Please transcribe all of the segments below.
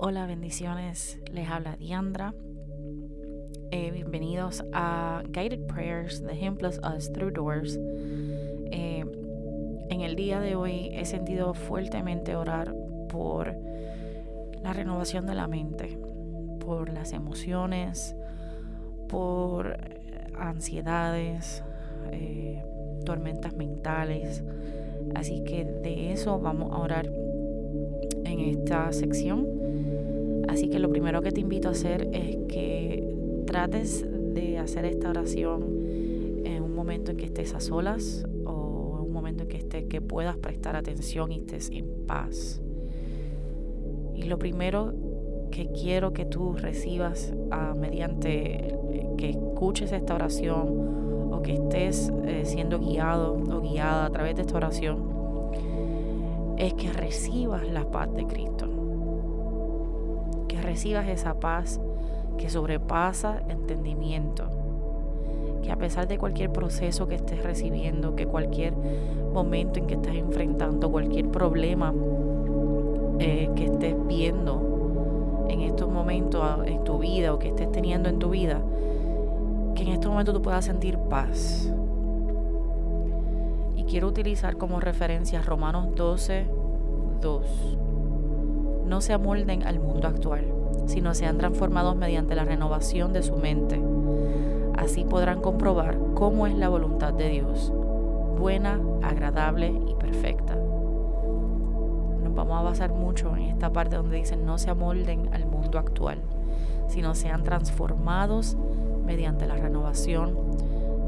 Hola, bendiciones. Les habla Diandra. Eh, bienvenidos a Guided Prayers de Him Plus Us Through Doors. Eh, en el día de hoy he sentido fuertemente orar por la renovación de la mente, por las emociones, por ansiedades, eh, tormentas mentales. Así que de eso vamos a orar en esta sección. Así que lo primero que te invito a hacer es que trates de hacer esta oración en un momento en que estés a solas o en un momento en que estés que puedas prestar atención y estés en paz. Y lo primero que quiero que tú recibas ah, mediante que escuches esta oración o que estés eh, siendo guiado o guiada a través de esta oración es que recibas la paz de Cristo recibas esa paz que sobrepasa entendimiento. Que a pesar de cualquier proceso que estés recibiendo, que cualquier momento en que estés enfrentando, cualquier problema eh, que estés viendo en estos momentos ah, en tu vida o que estés teniendo en tu vida, que en este momento tú puedas sentir paz. Y quiero utilizar como referencia Romanos 12, 2. No se amolden al mundo actual sino sean transformados mediante la renovación de su mente. Así podrán comprobar cómo es la voluntad de Dios, buena, agradable y perfecta. Nos vamos a basar mucho en esta parte donde dicen no se amolden al mundo actual, sino sean transformados mediante la renovación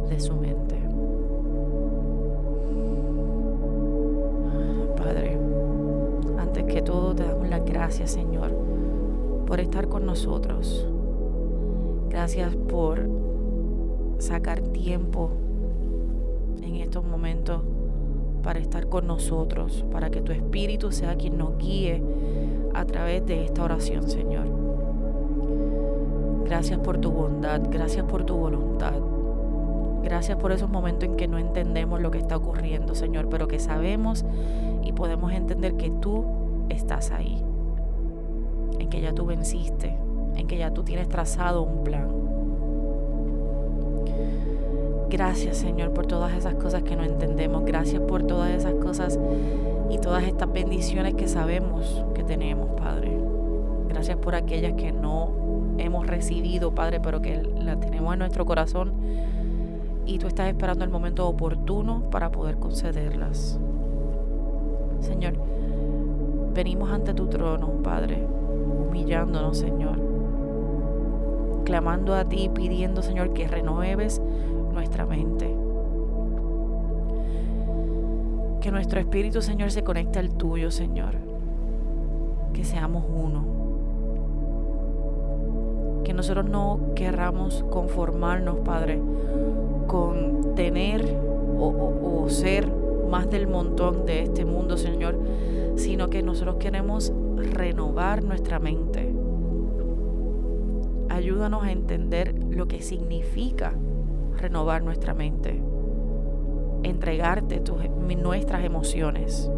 de su mente. Padre, antes que todo te damos las gracias, Señor por estar con nosotros. Gracias por sacar tiempo en estos momentos para estar con nosotros, para que tu Espíritu sea quien nos guíe a través de esta oración, Señor. Gracias por tu bondad, gracias por tu voluntad. Gracias por esos momentos en que no entendemos lo que está ocurriendo, Señor, pero que sabemos y podemos entender que tú estás ahí que ya tú venciste, en que ya tú tienes trazado un plan. Gracias Señor por todas esas cosas que no entendemos. Gracias por todas esas cosas y todas estas bendiciones que sabemos que tenemos, Padre. Gracias por aquellas que no hemos recibido, Padre, pero que las tenemos en nuestro corazón y tú estás esperando el momento oportuno para poder concederlas. Señor, venimos ante tu trono, Padre, humillándonos, Señor. Clamando a ti, pidiendo, Señor, que renueves nuestra mente. Que nuestro espíritu, Señor, se conecte al tuyo, Señor. Que seamos uno. Que nosotros no querramos conformarnos, Padre, con tener o, o ser más del montón de este mundo, Señor, sino que nosotros queremos renovar nuestra mente. Ayúdanos a entender lo que significa renovar nuestra mente. Entregarte nuestras emociones.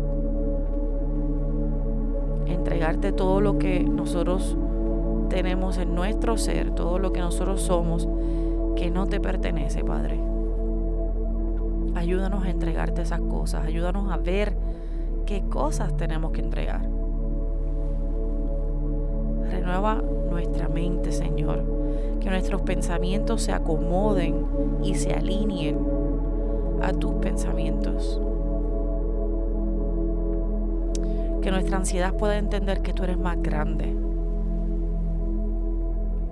Entregarte todo lo que nosotros tenemos en nuestro ser, todo lo que nosotros somos, que no te pertenece, Padre. Ayúdanos a entregarte esas cosas. Ayúdanos a ver qué cosas tenemos que entregar. Renueva nuestra mente, Señor. Que nuestros pensamientos se acomoden y se alineen a tus pensamientos. Que nuestra ansiedad pueda entender que tú eres más grande.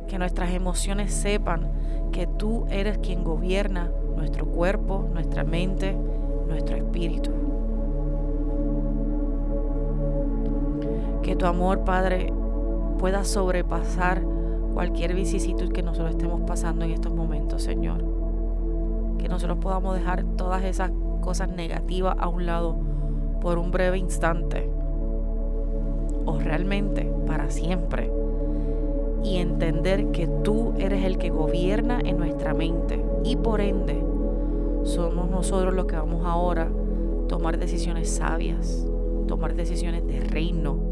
Que nuestras emociones sepan que tú eres quien gobierna nuestro cuerpo, nuestra mente, nuestro espíritu. Que tu amor, Padre, pueda sobrepasar cualquier vicisitud que nosotros estemos pasando en estos momentos, Señor. Que nosotros podamos dejar todas esas cosas negativas a un lado por un breve instante o realmente para siempre y entender que tú eres el que gobierna en nuestra mente y por ende somos nosotros los que vamos ahora a tomar decisiones sabias, tomar decisiones de reino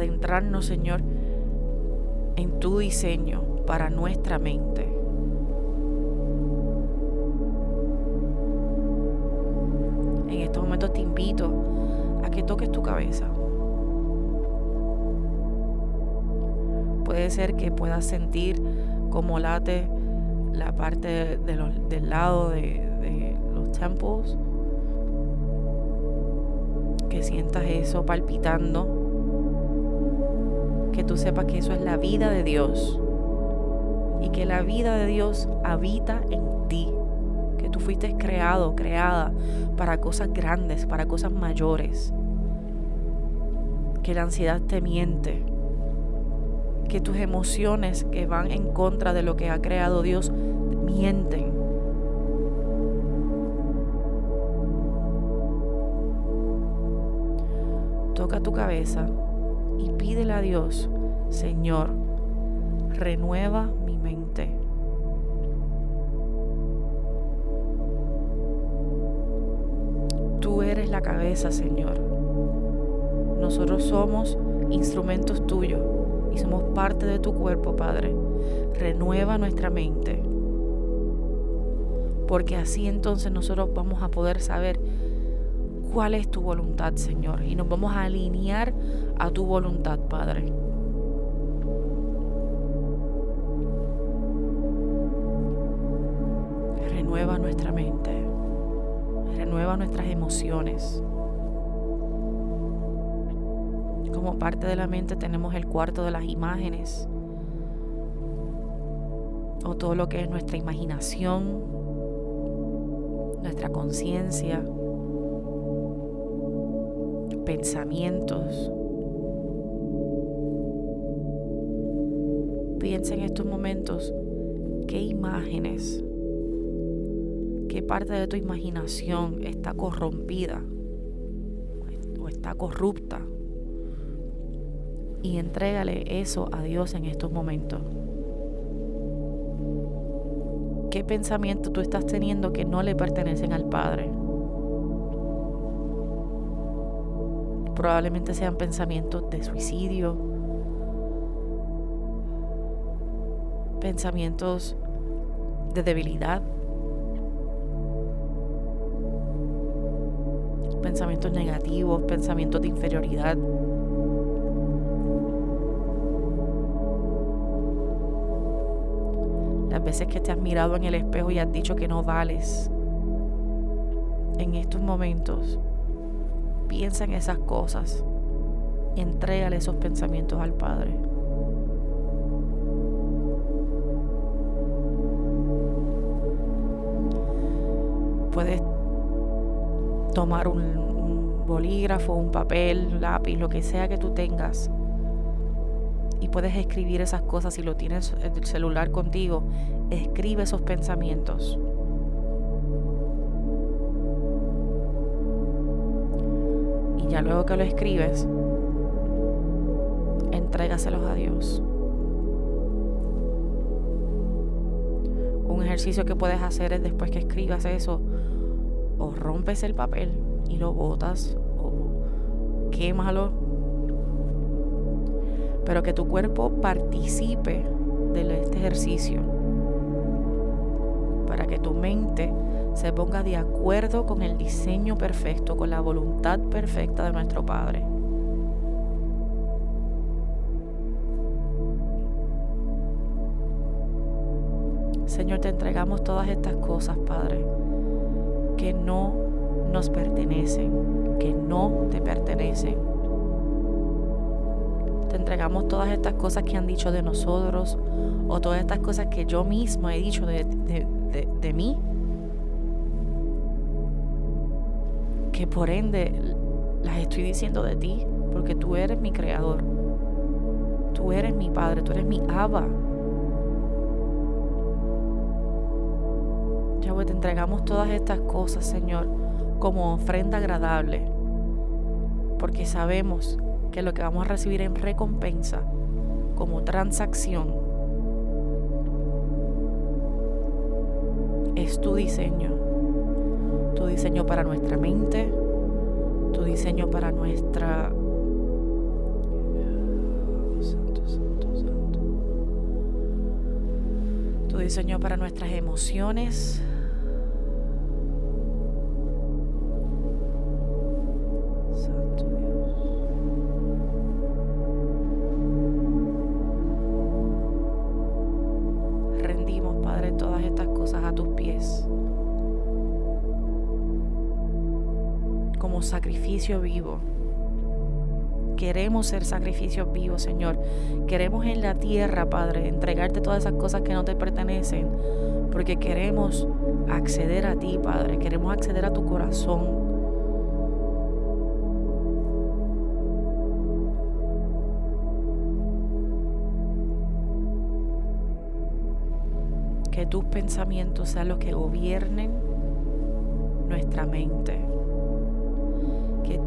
adentrarnos, Señor, en tu diseño para nuestra mente. En estos momentos te invito a que toques tu cabeza. Puede ser que puedas sentir como late la parte del lado de, los templos, que sientas eso palpitando que tú sepas que eso es la vida de Dios. Y que la vida de Dios habita en ti, que tú fuiste creado, creada para cosas grandes, para cosas mayores, que la ansiedad te miente, que tus emociones que van en contra de lo que ha creado Dios mienten. Toca tu cabeza pídele a Dios, Señor, renueva mi mente. Tú eres la cabeza, Señor. Nosotros somos instrumentos tuyos y somos parte de tu cuerpo, Padre. Renueva nuestra mente. Porque así entonces nosotros vamos a poder saber cuál es tu voluntad, Señor. Y nos vamos a alinear a tu voluntad, Padre. Renueva nuestra mente. Renueva nuestras emociones. Como parte de la mente tenemos el cuarto de las imágenes. O todo lo que es nuestra imaginación, nuestra conciencia pensamientos. Piensa en estos momentos qué imágenes, qué parte de tu imaginación está corrompida o está corrupta. Y entrégale eso a Dios en estos momentos. ¿Qué pensamiento tú estás teniendo que no le pertenecen al Padre? Probablemente sean pensamientos de suicidio, pensamientos de debilidad, pensamientos negativos, pensamientos de inferioridad. Las veces que te has mirado en el espejo y has dicho que no vales, en estos momentos piensa en esas cosas entrégale esos pensamientos al Padre. Puedes tomar un, un bolígrafo, un papel, lápiz, lo que sea que tú tengas. Y puedes escribir esas cosas. Si lo tienes el celular contigo, escribe esos pensamientos. Ya luego que lo escribes, entrégaselos a Dios. Un ejercicio que puedes hacer es después que escribas eso, o rompes el papel y lo botas, o quémalo. Pero que tu cuerpo participe de este ejercicio. Para que tu mente se ponga de acuerdo con el diseño perfecto, con la voluntad perfecta de nuestro Padre. Señor, te entregamos todas estas cosas, Padre, que no nos pertenecen, que no te pertenecen. Te entregamos todas estas cosas que han dicho de nosotros o todas estas cosas que yo mismo he dicho de, de mí que por ende las estoy diciendo de ti, porque tú eres mi creador. Tú eres mi padre, tú eres mi Abba. Yahweh, te entregamos todas estas cosas, Señor, como ofrenda agradable, porque sabemos que lo que vamos a recibir en recompensa, como transacción, es tu diseño tu diseño para nuestra mente, tu diseño para nuestra... Tu diseño para nuestras emociones, sacrificio vivo. Queremos ser sacrificios vivos, Señor. Queremos en la tierra, Padre, entregarte todas esas cosas que no te pertenecen, porque queremos acceder a ti, Padre. Queremos acceder a tu corazón. Que tus pensamientos sean los que gobiernen nuestra mente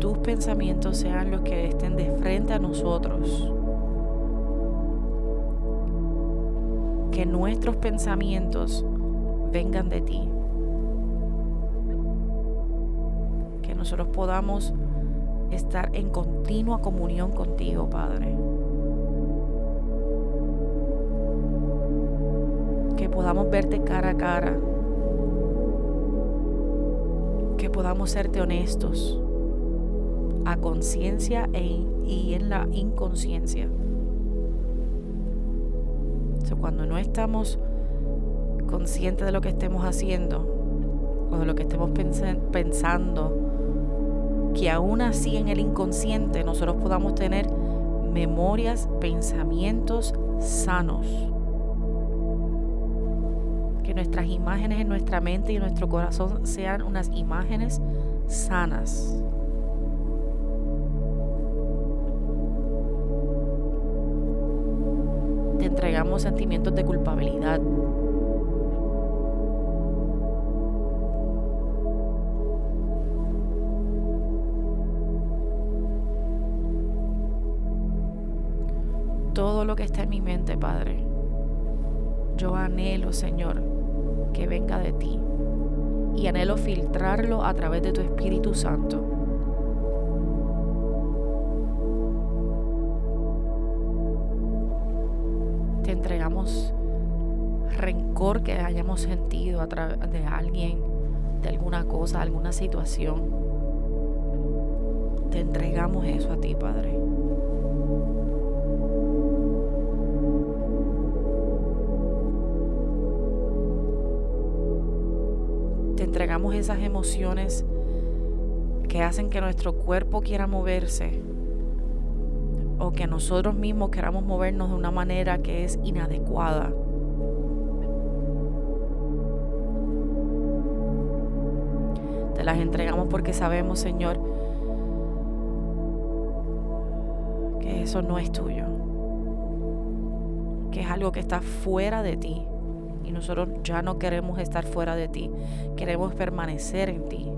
tus pensamientos sean los que estén de frente a nosotros. Que nuestros pensamientos vengan de ti. Que nosotros podamos estar en continua comunión contigo, Padre. Que podamos verte cara a cara. Que podamos serte honestos a conciencia e, y en la inconsciencia. cuando no estamos conscientes de lo que estemos haciendo o de lo que estemos pensando, que aún así en el inconsciente nosotros podamos tener memorias, pensamientos sanos. Que nuestras imágenes en nuestra mente y en nuestro corazón sean unas imágenes sanas. Entregamos sentimientos de culpabilidad. Todo lo que está en mi mente, Padre, yo anhelo, Señor, que venga de ti. Y anhelo filtrarlo a través de tu Espíritu Santo. Entregamos rencor que hayamos sentido a través de alguien, de alguna cosa, alguna situación. Te entregamos eso a ti, Padre. Te entregamos esas emociones que hacen que nuestro cuerpo quiera moverse o que nosotros mismos queramos movernos de una manera que es inadecuada. Te las entregamos porque sabemos, Señor, que eso no es tuyo, que es algo que está fuera de ti. Y nosotros ya no queremos estar fuera de ti, queremos permanecer en ti.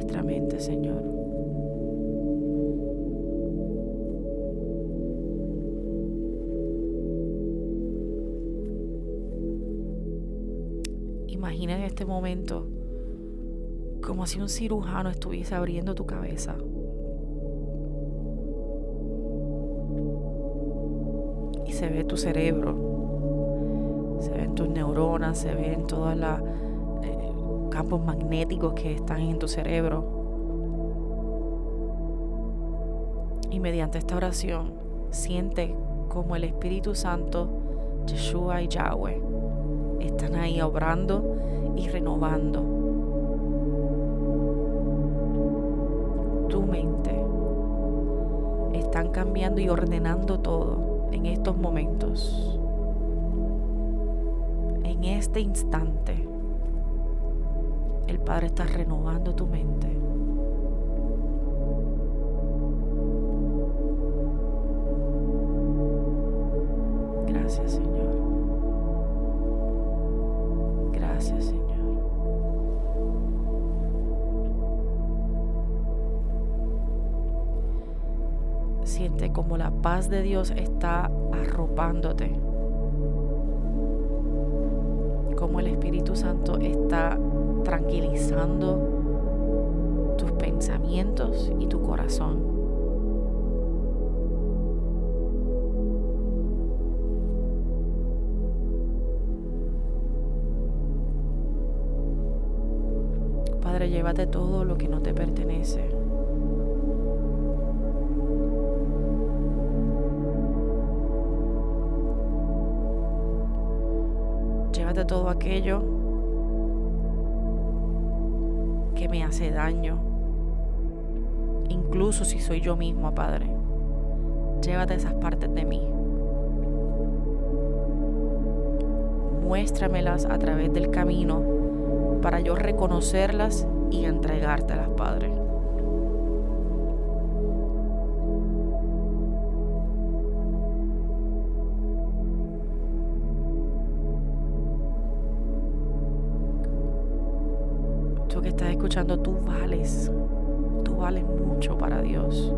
Nuestra mente, Señor. Imagina en este momento como si un cirujano estuviese abriendo tu cabeza. Y se ve tu cerebro, se ven tus neuronas, se ven todas las campos magnéticos que están en tu cerebro. Y mediante esta oración, siente como el Espíritu Santo, Yeshua y Yahweh están ahí obrando y renovando tu mente. Están cambiando y ordenando todo en estos momentos. En este instante el Padre está renovando tu mente. Gracias Señor. Gracias Señor. Siente como la paz de Dios está arropándote. Como el Espíritu Santo está tranquilizando tus pensamientos y tu corazón. Padre, llévate todo lo que no te pertenece. Llévate todo aquello me hace daño, incluso si soy yo mismo, Padre. Llévate esas partes de mí. Muéstramelas a través del camino para yo reconocerlas y entregártelas, Padre. Escuchando, tú vales, tú vales mucho para Dios.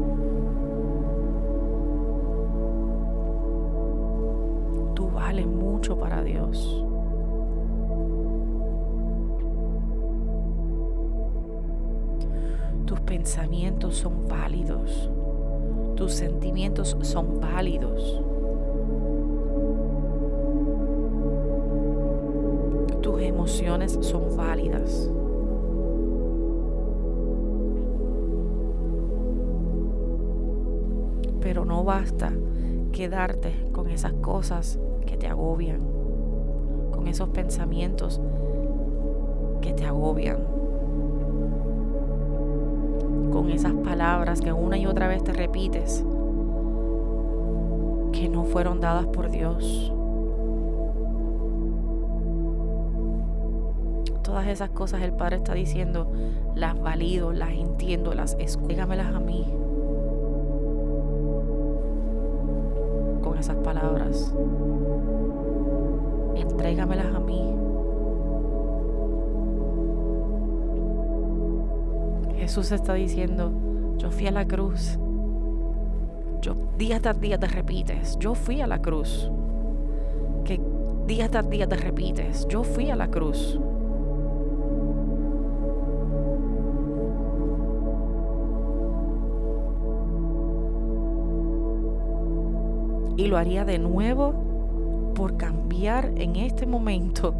Tú vales mucho para Dios. Tus pensamientos son válidos. Tus sentimientos son válidos. Tus emociones son válidas. Basta quedarte con esas cosas que te agobian, con esos pensamientos que te agobian con esas palabras que una y otra vez te repites que no fueron dadas por Dios. Todas esas cosas el Padre está diciendo, las valido, las entiendo, las escúchamelas a mí. Esas palabras. Entrégamelas a mí. Jesús está diciendo, yo fui a la cruz. Yo día tras día te repites, yo fui a la cruz. Que día tras día te repites, yo fui a la cruz. Y lo haría de nuevo por cambiar en este momento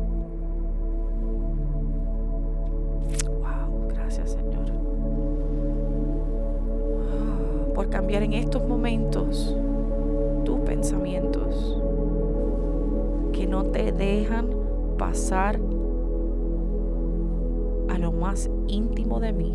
cambiar en estos momentos tus pensamientos que no te dejan pasar a lo más íntimo de mí.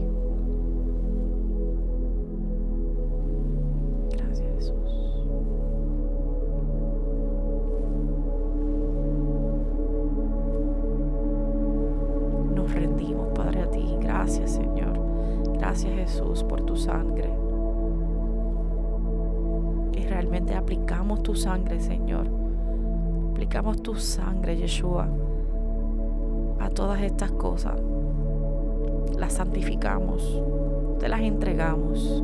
Sangre realmente aplicamos tu sangre, Señor. Aplicamos tu sangre, Yeshua, a todas estas cosas. Las santificamos, te las entregamos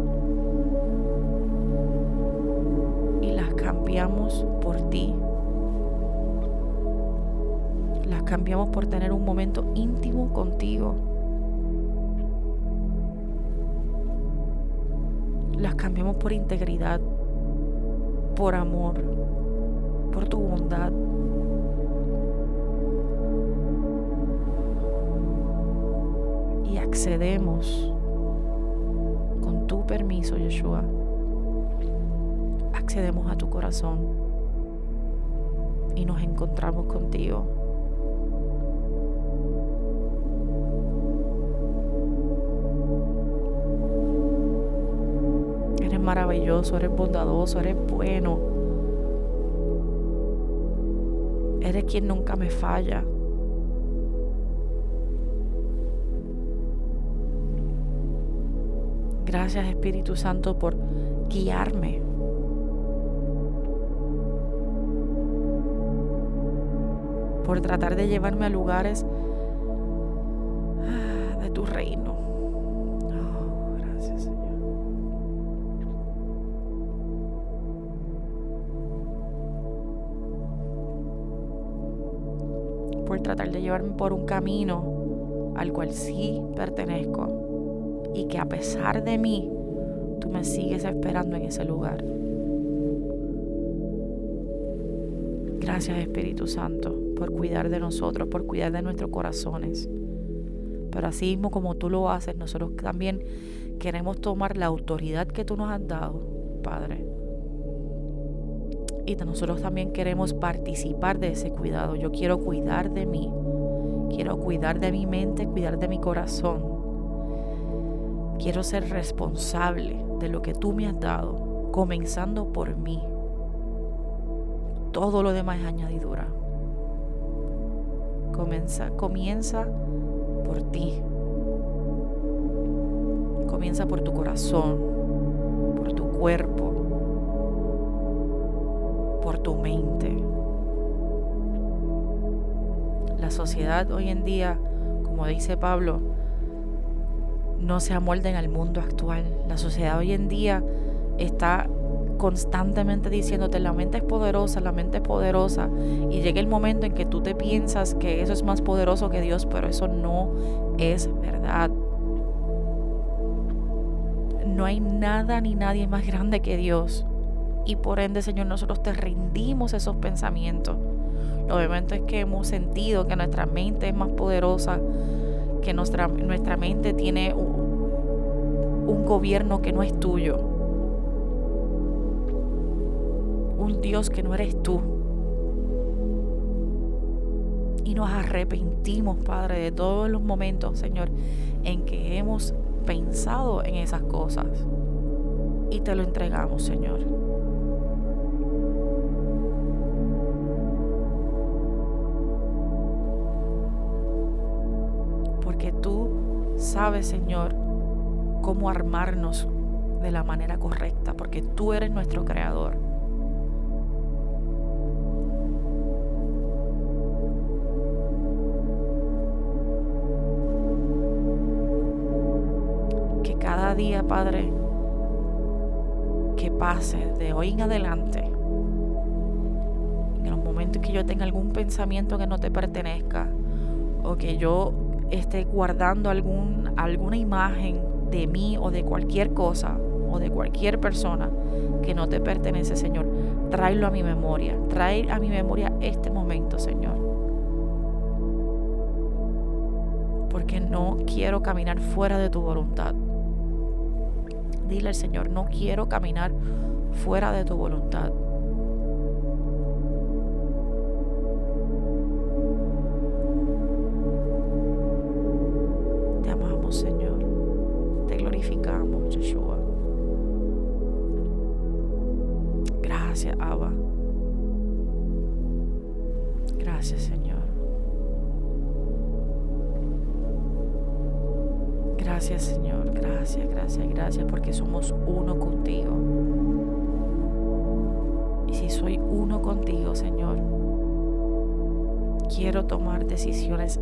y las cambiamos por ti. Las cambiamos por tener un momento íntimo contigo. Las cambiamos por integridad, por amor, por tu bondad. Y accedemos con tu permiso, Yeshua. Accedemos a tu corazón y nos encontramos contigo. Maravilloso, eres bondadoso, eres bueno. Eres quien nunca me falla. Gracias Espíritu Santo por guiarme. Por tratar de llevarme a lugares ah, de tu reino. Tratar de llevarme por un camino al cual sí pertenezco y que a pesar de mí, tú me sigues esperando en ese lugar. Gracias Espíritu Santo por cuidar de nosotros, por cuidar de nuestros corazones, Pero así mismo como tú lo haces, nosotros también queremos tomar la autoridad que tú nos has dado, Padre. Y nosotros también queremos participar de ese cuidado. Yo quiero cuidar de mí. Quiero cuidar de mi mente, cuidar de mi corazón. Quiero ser responsable de lo que tú me has dado, comenzando por mí. Todo lo demás es añadidura. Comienza, comienza por ti. Comienza por tu corazón, por tu cuerpo, tu mente. La sociedad hoy en día, como dice Pablo, no se amolda en el mundo actual. La sociedad hoy en día está constantemente diciéndote la mente es poderosa, la mente es poderosa y llega el momento en que tú te piensas que eso es más poderoso que Dios, pero eso no es verdad. No hay nada ni nadie más grande que Dios. Y por ende, Señor, nosotros te rendimos esos pensamientos. Obviamente es que hemos sentido que nuestra mente es más poderosa, que nuestra, nuestra mente tiene un gobierno que no es tuyo un Dios que no eres tú. Y nos arrepentimos, Padre, de todos los momentos, Señor, en que hemos pensado en esas cosas. Y te lo entregamos, Señor. Sabes, Señor, cómo armarnos de la manera correcta, porque tú eres nuestro creador. día, Padre, que pase de hoy en adelante, en los momentos que yo tenga algún pensamiento que no te pertenezca, o que yo esté guardando algún, alguna imagen de mí o de cualquier cosa o de cualquier persona que no te pertenece, Señor, tráelo a mi memoria, trae a mi memoria este momento, Señor. Porque no quiero caminar fuera de tu voluntad. Dile al Señor, no quiero caminar fuera de tu voluntad.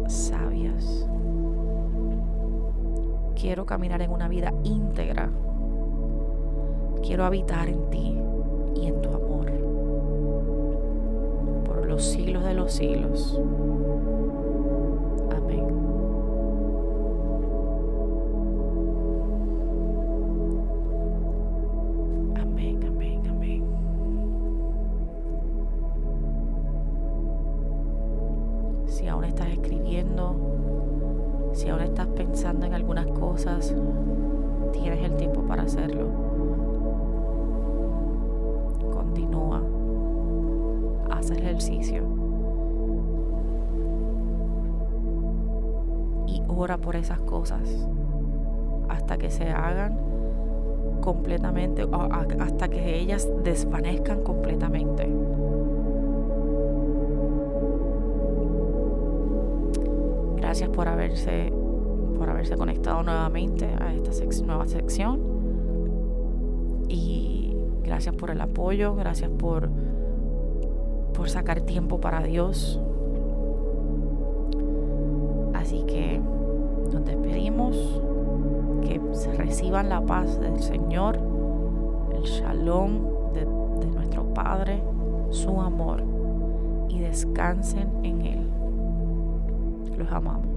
Sabias. Quiero caminar en una vida íntegra. Quiero habitar en ti y en tu amor. Por los siglos de los siglos. Ora por esas cosas hasta que se hagan completamente, hasta que ellas desvanezcan completamente. Gracias por haberse, por haberse conectado nuevamente a esta nueva sección. Y gracias por el apoyo, gracias por, por sacar tiempo para Dios. Así que nos despedimos. Que se reciban la paz del Señor, el shalom de, de nuestro Padre, su amor y descansen en Él. Los amamos.